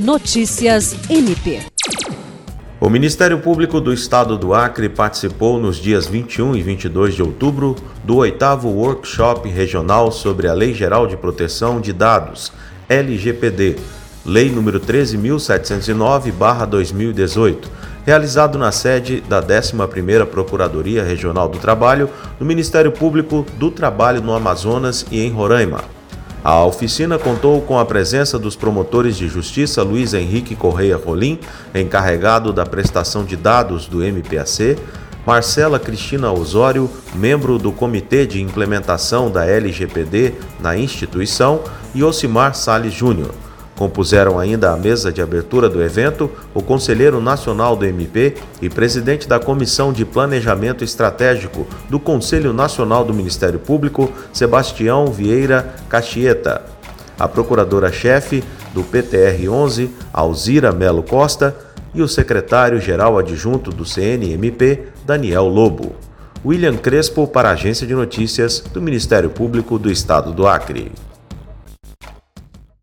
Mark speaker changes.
Speaker 1: Notícias MP.
Speaker 2: O Ministério Público do Estado do Acre participou nos dias 21 e 22 de outubro do oitavo Workshop Regional sobre a Lei Geral de Proteção de Dados, LGPD, Lei nº 13.709-2018, realizado na sede da 11ª Procuradoria Regional do Trabalho do Ministério Público do Trabalho no Amazonas e em Roraima. A oficina contou com a presença dos promotores de justiça Luiz Henrique Correia Rolim, encarregado da prestação de dados do MPAC, Marcela Cristina Osório, membro do Comitê de Implementação da LGPD na instituição, e Osimar Sales Júnior. Compuseram ainda a mesa de abertura do evento o conselheiro nacional do MP e presidente da Comissão de Planejamento Estratégico do Conselho Nacional do Ministério Público, Sebastião Vieira Cachieta, a procuradora-chefe do PTR-11, Alzira Melo Costa, e o secretário-geral adjunto do CNMP, Daniel Lobo. William Crespo para a Agência de Notícias do Ministério Público do Estado do Acre.